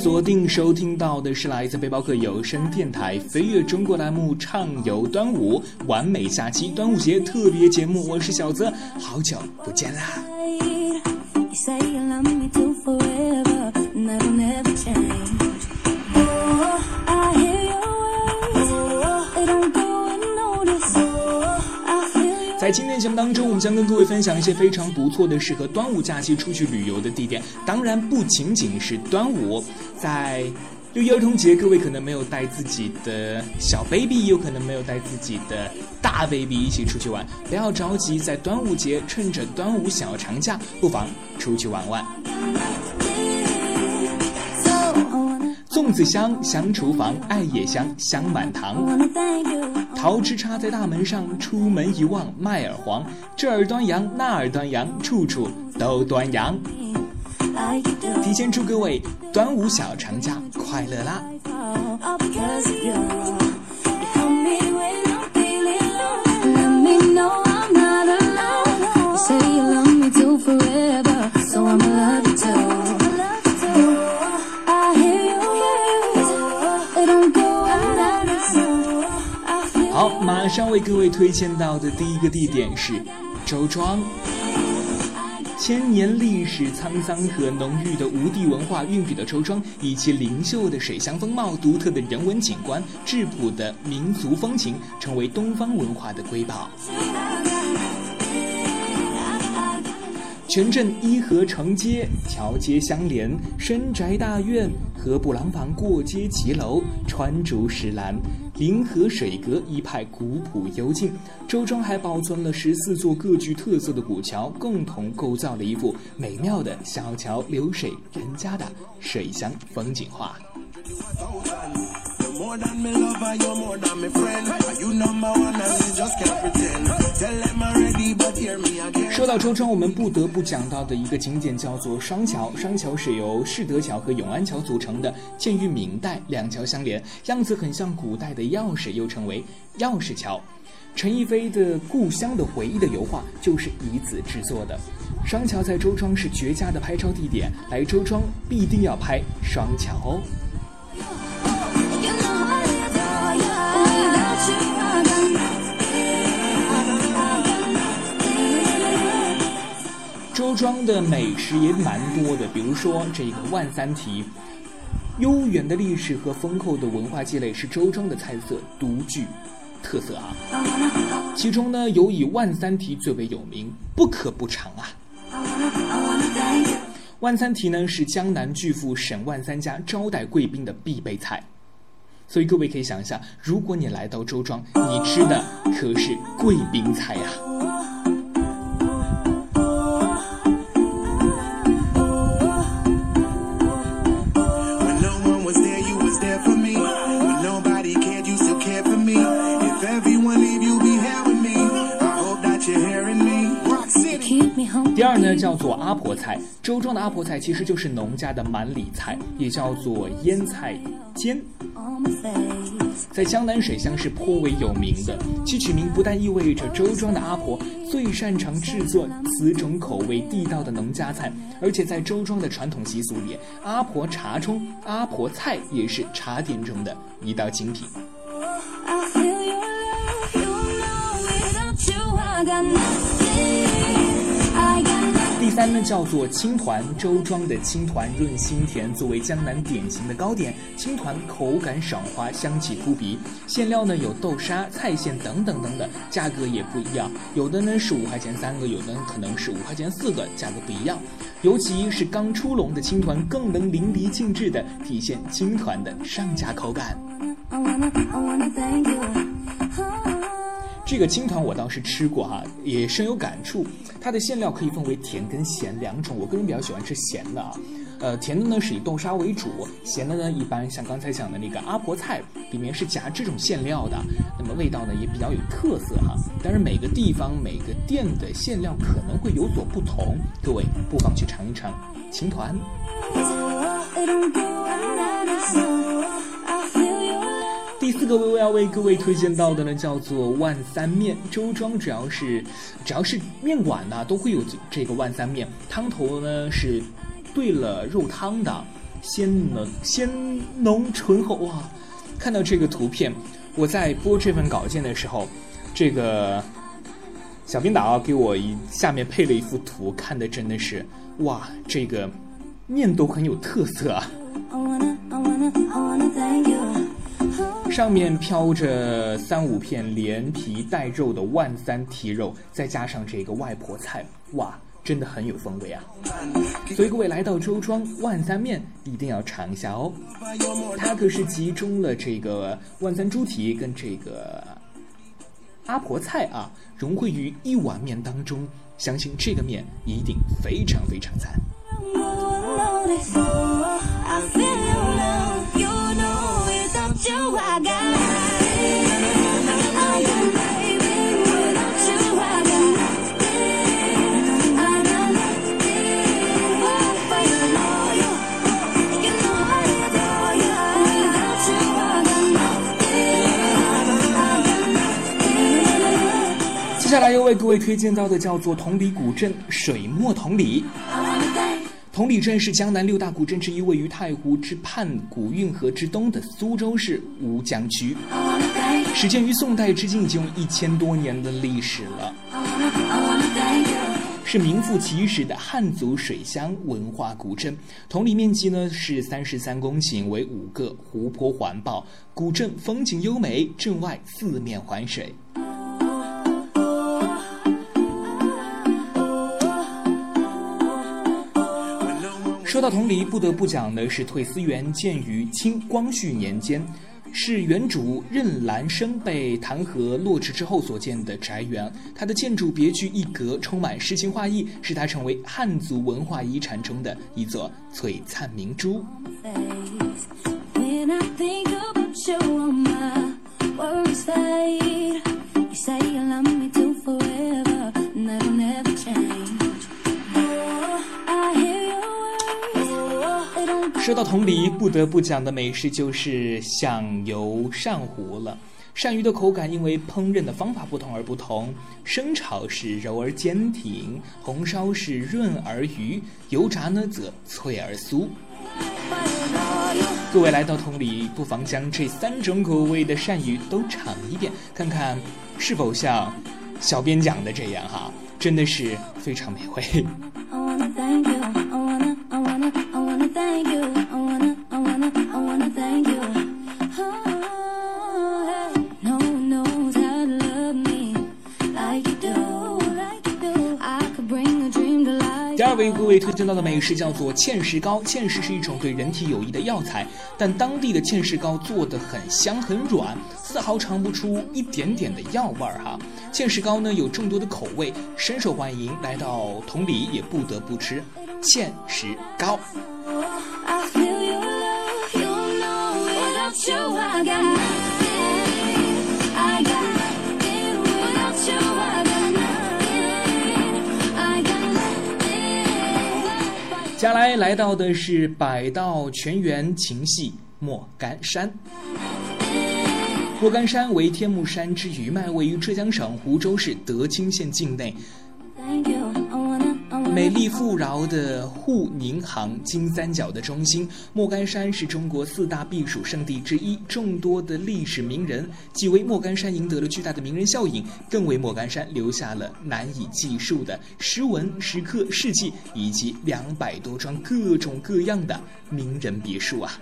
锁定收听到的是来自背包客有声电台飞跃中国栏目《畅游端午》完美假期端午节特别节目，我是小泽，好久不见啦！在今天节目当中，我们将跟各位分享一些非常不错的适合端午假期出去旅游的地点。当然，不仅仅是端午，在六一儿童节，各位可能没有带自己的小 baby，有可能没有带自己的大 baby 一起出去玩。不要着急，在端午节趁着端午小长假，不妨出去玩玩。粽子香，香厨房；艾叶香，香满堂。桃枝插在大门上，出门一望麦儿黄。这儿端阳，那儿端阳，处处都端阳。提前祝各位端午小长假快乐啦！Let me know. 马上为各位推荐到的第一个地点是周庄。千年历史沧桑和浓郁的吴地文化蕴笔的周庄，以其灵秀的水乡风貌、独特的人文景观、质朴的民族风情，成为东方文化的瑰宝。全镇依河成街，桥街相连，深宅大院，和布廊坊过街骑楼，穿竹石栏，临河水阁，一派古朴幽静。周庄还保存了十四座各具特色的古桥，共同构造了一幅美妙的小桥流水人家的水乡风景画。说到周庄，我们不得不讲到的一个景点叫做双桥。双桥是由世德桥和永安桥组成的，建于明代，两桥相连，样子很像古代的钥匙，又称为钥匙桥。陈逸飞的《故乡的回忆》的油画就是以此制作的。双桥在周庄是绝佳的拍照地点，来周庄必定要拍双桥哦。周庄的美食也蛮多的，比如说这个万三蹄，悠远的历史和丰厚的文化积累是周庄的菜色独具特色啊。其中呢，有以万三蹄最为有名，不可不尝啊。万三蹄呢是江南巨富沈万三家招待贵宾的必备菜，所以各位可以想一下，如果你来到周庄，你吃的可是贵宾菜呀、第二呢，叫做阿婆菜。周庄的阿婆菜其实就是农家的满里菜，也叫做腌菜尖，on my face. 在江南水乡是颇为有名的。其取名不但意味着周庄的阿婆最擅长制作此种口味地道的农家菜，而且在周庄的传统习俗里，阿婆茶中阿婆菜也是茶点中的一道精品。I feel your love, you know 第三呢，叫做青团，周庄的青团润心甜，作为江南典型的糕点，青团口感爽滑，香气扑鼻。馅料呢有豆沙、菜馅等等等等，价格也不一样，有的呢是五块钱三个，有的可能是五块钱四个，价格不一样。尤其是刚出笼的青团，更能淋漓尽致地体现青团的上佳口感。I wanna, I wanna thank you. 这个青团我倒是吃过哈，也深有感触。它的馅料可以分为甜跟咸两种，我个人比较喜欢吃咸的啊。呃，甜的呢是以豆沙为主，咸的呢一般像刚才讲的那个阿婆菜里面是夹这种馅料的，那么味道呢也比较有特色哈。当然每个地方每个店的馅料可能会有所不同，各位不妨去尝一尝青团。第四个微微要为各位推荐到的呢，叫做万三面。周庄只要是只要是面馆呢，都会有这个万三面。汤头呢是兑了肉汤的，鲜浓鲜浓醇厚哇！看到这个图片，我在播这份稿件的时候，这个小编导给我一下面配了一幅图，看的真的是哇，这个面都很有特色啊。上面飘着三五片连皮带肉的万三蹄肉，再加上这个外婆菜，哇，真的很有风味啊！所以各位来到周庄万三面，一定要尝一下哦。它可是集中了这个万三猪蹄跟这个阿婆菜啊，融汇于一碗面当中，相信这个面一定非常非常赞。接下来要为各位推荐到的叫做同里古镇水墨同里。同里镇是江南六大古镇之一，位于太湖之畔、古运河之东的苏州市吴江区，始建于宋代，至今已经有一千多年的历史了，是名副其实的汉族水乡文化古镇。同里面积呢是三十三公顷，为五个湖泊环抱，古镇风景优美，镇外四面环水。说到同里，不得不讲的是退思园，建于清光绪年间，是原主任兰生被弹劾落职之后所建的宅园。它的建筑别具一格，充满诗情画意，使它成为汉族文化遗产中的一座璀璨明珠。说到同里，不得不讲的美食就是响油鳝糊了。鳝鱼的口感因为烹饪的方法不同而不同，生炒是柔而坚挺，红烧是润而鱼，油炸呢则脆而酥。各位来到同里，不妨将这三种口味的鳝鱼都尝一遍，看看是否像小编讲的这样哈，真的是非常美味。各位推荐到的美食叫做芡实糕。芡实是一种对人体有益的药材，但当地的芡实糕做的很香很软，丝毫尝不出一点点的药味儿哈。芡实糕呢有众多的口味，深受欢迎，来到同里也不得不吃芡实糕。接下来来到的是百道泉源情系莫干山。莫干山为天目山之余脉，位于浙江省湖州市德清县境内。美丽富饶的沪宁杭金三角的中心，莫干山是中国四大避暑胜地之一。众多的历史名人，既为莫干山赢得了巨大的名人效应，更为莫干山留下了难以计数的诗文、石刻、事迹，以及两百多幢各种各样的名人别墅啊！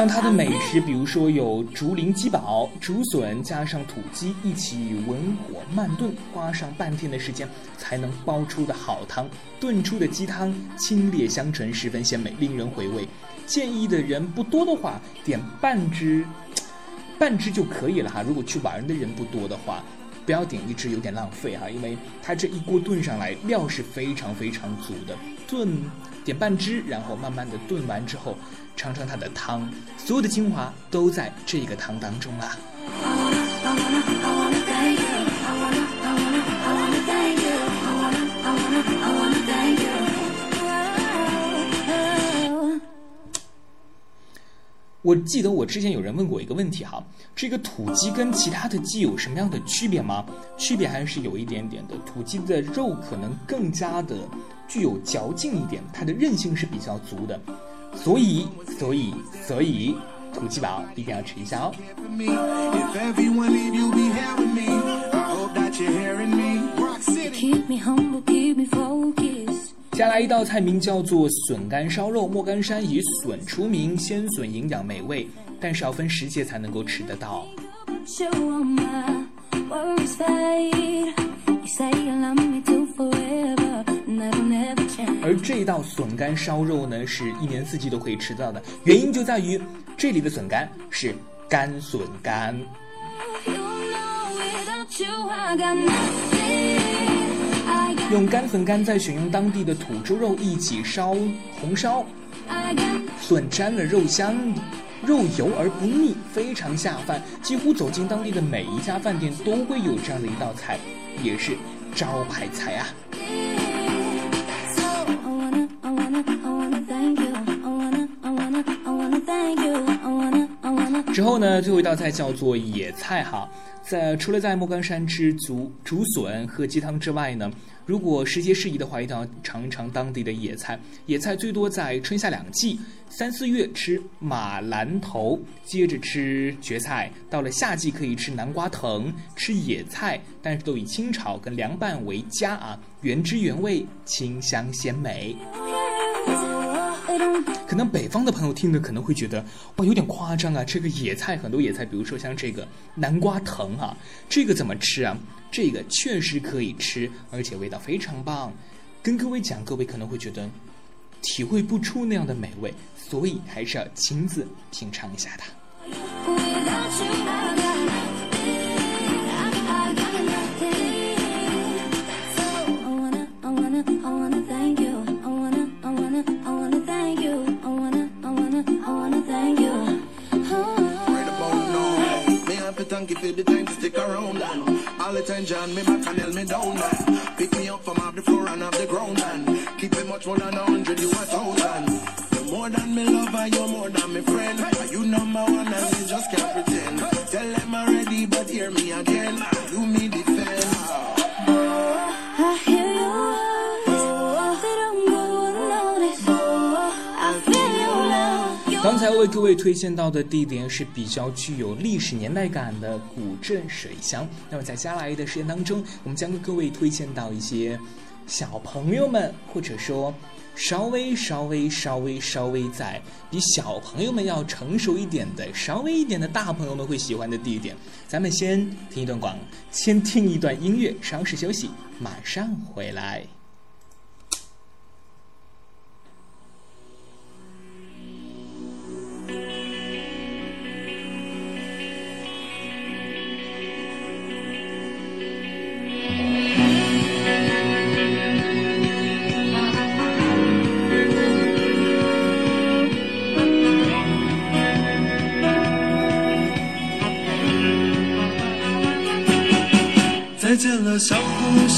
像它的美食，比如说有竹林鸡煲、竹笋加上土鸡一起文火慢炖，花上半天的时间才能煲出的好汤。炖出的鸡汤清冽香醇，十分鲜美，令人回味。建议的人不多的话，点半只，半只就可以了哈。如果去玩的人不多的话，不要点一只，有点浪费哈，因为它这一锅炖上来，料是非常非常足的。炖点半汁，然后慢慢的炖完之后。尝尝它的汤，所有的精华都在这个汤当中啦。我记得我之前有人问过一个问题哈，这个土鸡跟其他的鸡有什么样的区别吗？区别还是有一点点的，土鸡的肉可能更加的具有嚼劲一点，它的韧性是比较足的，所以所以所以土鸡堡一定要吃一下哦。接下来一道菜名叫做笋干烧肉。莫干山以笋出名，鲜笋营养美味，但是要分时节才能够吃得到。而这道笋干烧肉呢，是一年四季都可以吃到的，原因就在于这里的笋干是干笋干。用干粉干再选用当地的土猪肉一起烧红烧，笋沾了肉香，肉油而不腻，非常下饭。几乎走进当地的每一家饭店都会有这样的一道菜，也是招牌菜啊。So I wanna, I wanna, I wanna thank you. 之后呢，最后一道菜叫做野菜哈。在除了在莫干山吃竹竹笋喝鸡汤之外呢，如果时节适宜的话，一定要尝一尝当地的野菜。野菜最多在春夏两季，三四月吃马兰头，接着吃蕨菜。到了夏季可以吃南瓜藤，吃野菜，但是都以清炒跟凉拌为佳啊，原汁原味，清香鲜美。可能北方的朋友听的可能会觉得哇有点夸张啊，这个野菜很多野菜，比如说像这个南瓜藤啊，这个怎么吃啊？这个确实可以吃，而且味道非常棒。跟各位讲，各位可能会觉得体会不出那样的美味，所以还是要亲自品尝一下的。Thank you for the time to stick around. Man. All the time, John, me back and held me down. Man. Pick me up from off the floor and off the ground. Man. Keep it much more than a hundred, you a thousand. You're more than me lover, you're more than me friend. You number one and me just can't pretend. Tell them already, but hear me again. You me defend. Uh, I hear 为各位推荐到的地点是比较具有历史年代感的古镇水乡。那么在接下来的时间当中，我们将跟各位推荐到一些小朋友们，或者说稍微稍微稍微稍微在比小朋友们要成熟一点的、稍微一点的大朋友们会喜欢的地点。咱们先听一段广，先听一段音乐，稍事休息，马上回来。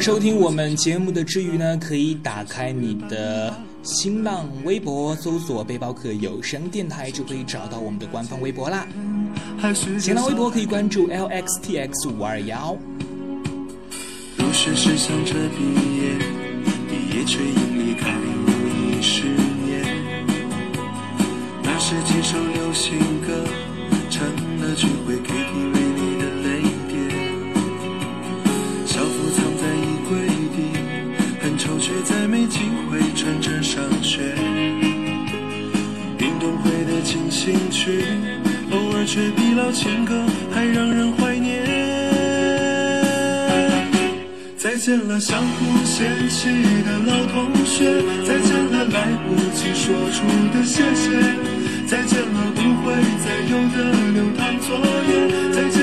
收听我们节目的之余呢，可以打开你的新浪微博，搜索“背包客有声电台”，就可以找到我们的官方微博啦。新浪微博可以关注 lxtx 五二幺。入学时想着毕业，毕业却因离开又一十年。那时几首流行歌成了聚会偶尔却比老情歌还让人怀念。再见了相互嫌弃的老同学，再见了来不及说出的谢谢，再见了不会再有的流淌作业，再见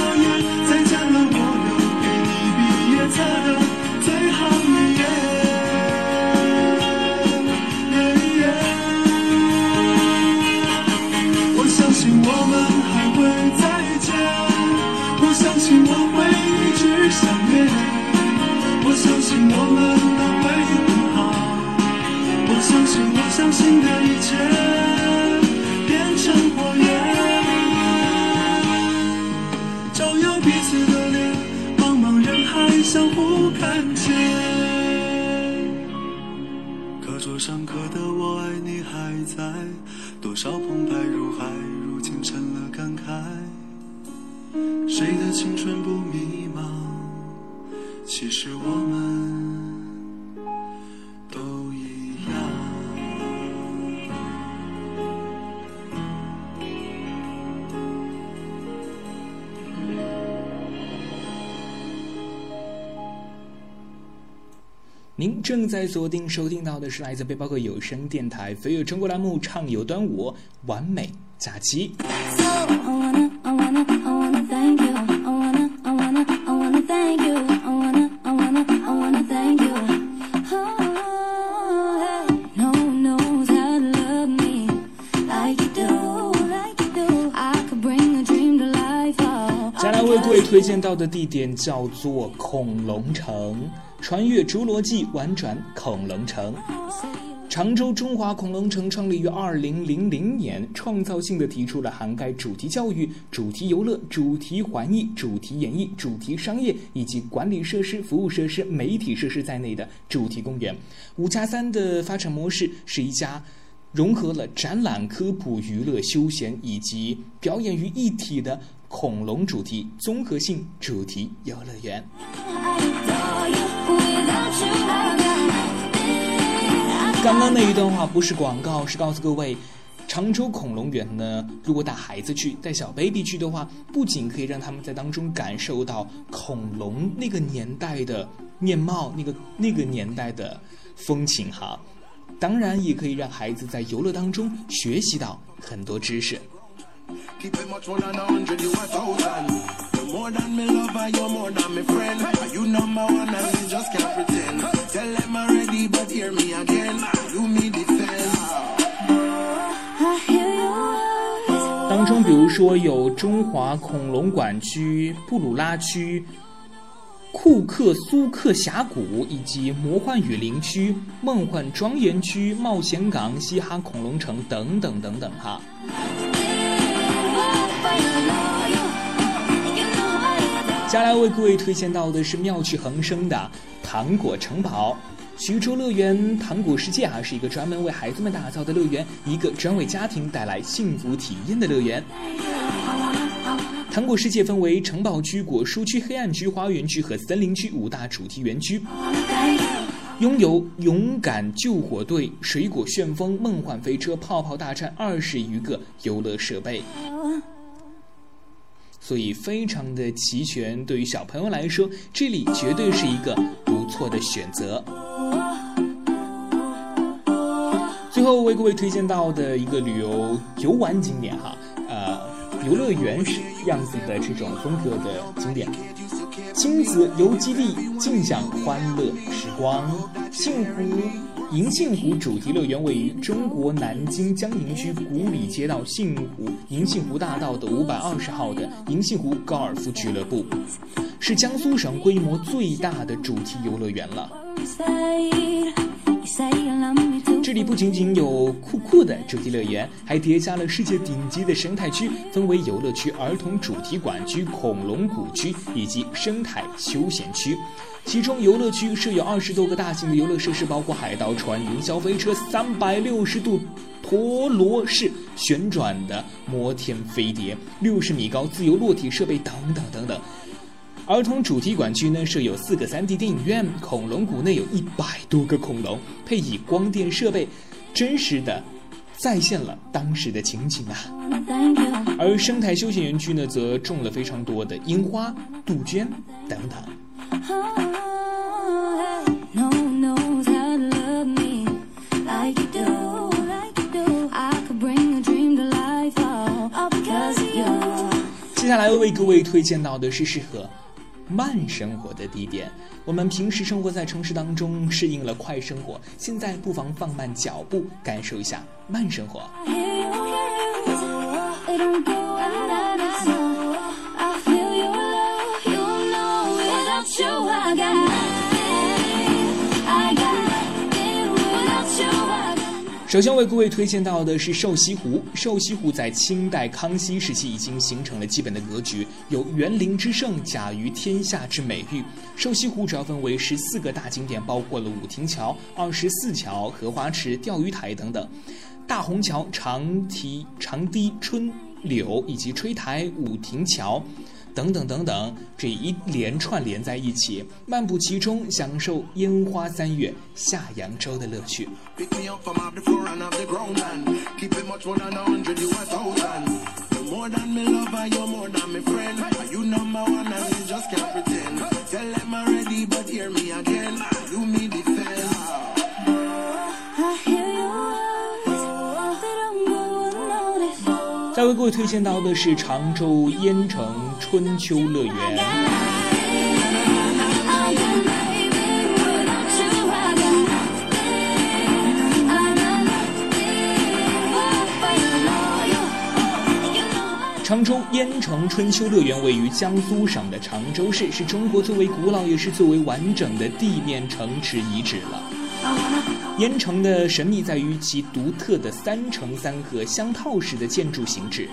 我们都会很好，我相信我相信的一切。变成火焰，照耀彼此的脸，茫茫人海相互看见。课桌上刻的“我爱你”还在，多少澎湃如海，如今成了感慨。谁的青春不迷茫？其实我们您正在锁定收听到的是来自背包客有声电台飞跃中国栏目《畅游端午，完美假期》。接下来为贵推荐到的地点叫做恐龙城。穿越侏罗纪，玩转恐龙城。常州中华恐龙城创立于二零零零年，创造性的提出了涵盖主题教育、主题游乐、主题环艺、主题演艺、主题商业以及管理设施、服务设施、媒体设施在内的主题公园。五加三的发展模式是一家融合了展览、科普、娱乐、休闲以及表演于一体的恐龙主题综合性主题游乐园。刚刚那一段话不是广告，是告诉各位，常州恐龙园呢，如果带孩子去，带小 baby 去的话，不仅可以让他们在当中感受到恐龙那个年代的面貌，那个那个年代的风情哈，当然也可以让孩子在游乐当中学习到很多知识。当中，比如说有中华恐龙馆区、布鲁拉区、库克苏克峡谷以及魔幻雨林区、梦幻庄园区、冒险港、嘻哈恐龙城等等等等哈。接下来为各位推荐到的是妙趣横生的糖果城堡。徐州乐园糖果世界啊，是一个专门为孩子们打造的乐园，一个专为家庭带来幸福体验的乐园。糖果世界分为城堡区、果蔬区、黑暗区、花园区和森林区五大主题园区，拥有勇敢救火队、水果旋风、梦幻飞车、泡泡大战二十余个游乐设备。所以非常的齐全，对于小朋友来说，这里绝对是一个不错的选择。最后为各位推荐到的一个旅游游玩景点哈，呃，游乐园样子的这种风格的景点，亲子游基地，尽享欢乐时光，幸福。银杏湖主题乐园位于中国南京江宁区古里街道杏湖银杏湖大道的五百二十号的银杏湖高尔夫俱乐部，是江苏省规模最大的主题游乐园了。这里不仅仅有酷酷的主题乐园，还叠加了世界顶级的生态区，分为游乐区、儿童主题馆区、恐龙谷区以及生态休闲区。其中，游乐区设有二十多个大型的游乐设施，包括海盗船、云霄飞车、三百六十度陀螺式旋转的摩天飞碟、六十米高自由落体设备等等等等。儿童主题馆区呢设有四个 3D 电影院，恐龙谷内有一百多个恐龙，配以光电设备，真实的再现了当时的情景啊。而生态休闲园区呢，则种了非常多的樱花、杜鹃等等。接下来为各位推荐到的是适合。慢生活的地点，我们平时生活在城市当中，适应了快生活，现在不妨放慢脚步，感受一下慢生活。首先为各位推荐到的是瘦西湖。瘦西湖在清代康熙时期已经形成了基本的格局，有“园林之胜，甲于天下”之美誉。瘦西湖主要分为十四个大景点，包括了五亭桥、二十四桥、荷花池、钓鱼台等等。大虹桥、长堤、长堤春柳以及吹台、五亭桥。等等等等，这一连串连在一起，漫步其中，享受烟花三月下扬州的乐趣。再为各位推荐到的是常州淹城春秋乐园。常州淹城春秋乐园位于江苏省的常州市，是中国最为古老也是最为完整的地面城池遗址了。盐城的神秘在于其独特的三城三河相套式的建筑形制，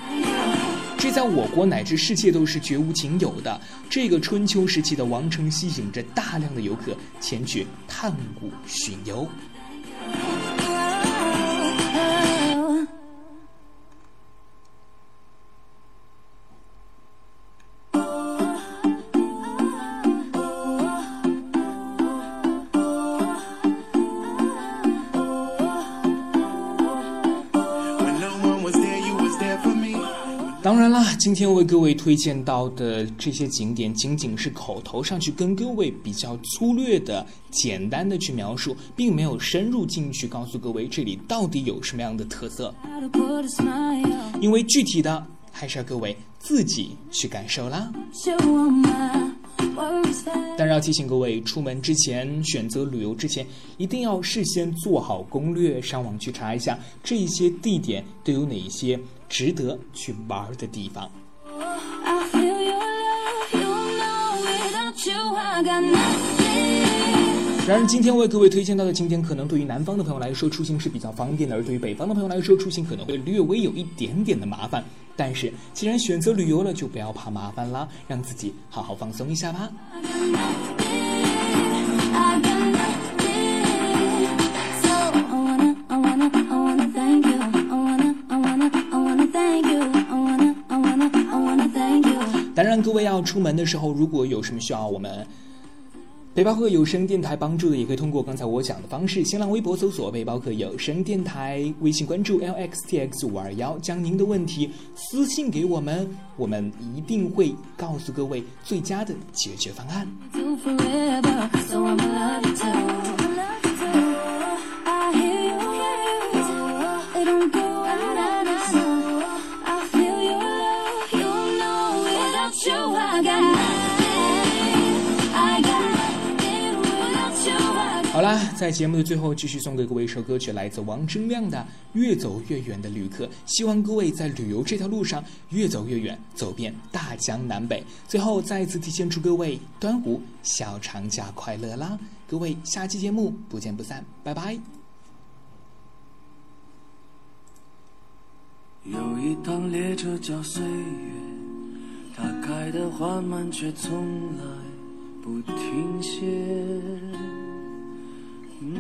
这在我国乃至世界都是绝无仅有的。这个春秋时期的王城吸引着大量的游客前去探古寻游。当然啦，今天为各位推荐到的这些景点，仅仅是口头上去跟各位比较粗略的、简单的去描述，并没有深入进去告诉各位这里到底有什么样的特色。因为具体的还是要各位自己去感受啦。但是要提醒各位，出门之前、选择旅游之前，一定要事先做好攻略，上网去查一下这些地点都有哪一些值得去玩的地方。然而，今天为各位推荐到的景点，可能对于南方的朋友来说出行是比较方便的，而对于北方的朋友来说出行可能会略微有一点点的麻烦。但是既然选择旅游了，就不要怕麻烦啦，让自己好好放松一下吧。出门的时候，如果有什么需要我们背包客有声电台帮助的，也可以通过刚才我讲的方式，新浪微博搜索“背包客有声电台”，微信关注 lxtx 五二幺，将您的问题私信给我们，我们一定会告诉各位最佳的解决方案。在节目的最后，继续送给各位一首歌曲，来自王铮亮的《越走越远的旅客》。希望各位在旅游这条路上越走越远，走遍大江南北。最后，再一次提前祝各位端午小长假快乐啦！各位，下期节目不见不散，拜拜。有一趟列车叫岁月，它开得缓慢，却从来不停歇。嗯，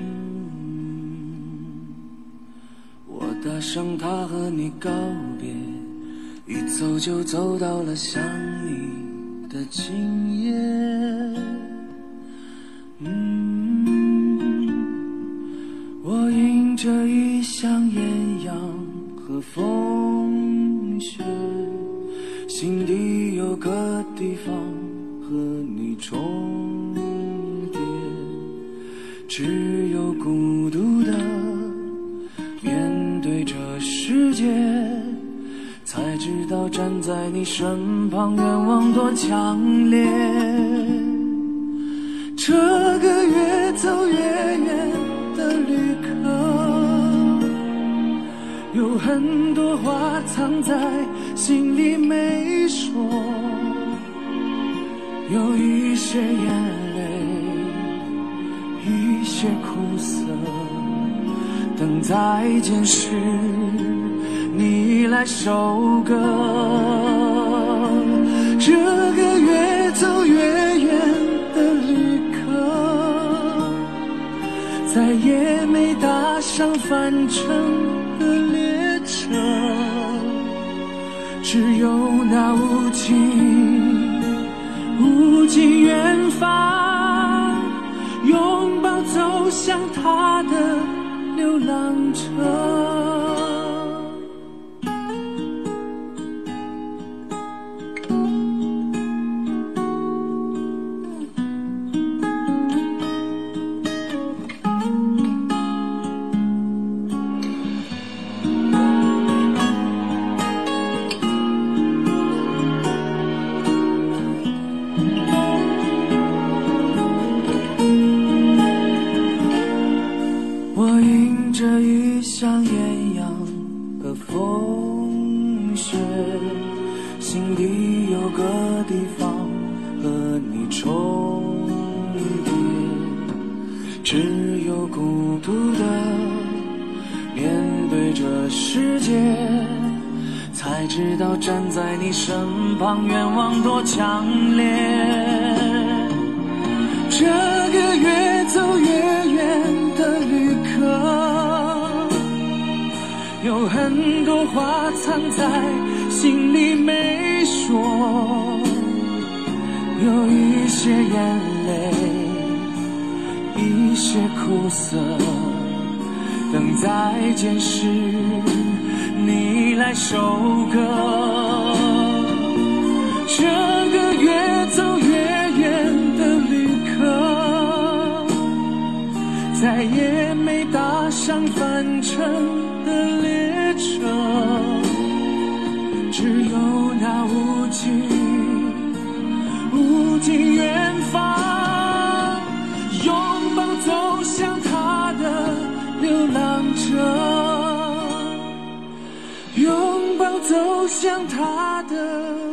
我搭上它和你告别，一走就走到了想你的今夜。嗯，我迎着一箱艳阳和风雪，心底有个地方和你重只有孤独的面对这世界，才知道站在你身旁愿望多强烈。这个越走越远的旅客，有很多话藏在心里没说，有一些眼泪，些苦涩，等再见时你来收割。这个越走越远的旅客，再也没搭上返程的列车，只有那无尽无尽远方，他的流浪车。很多话藏在心里没说，有一些眼泪，一些苦涩，等再见时你来收割。这个越走越远的旅客，再也没搭上返程车，只有那无尽无尽远方，拥抱走向他的流浪者，拥抱走向他的。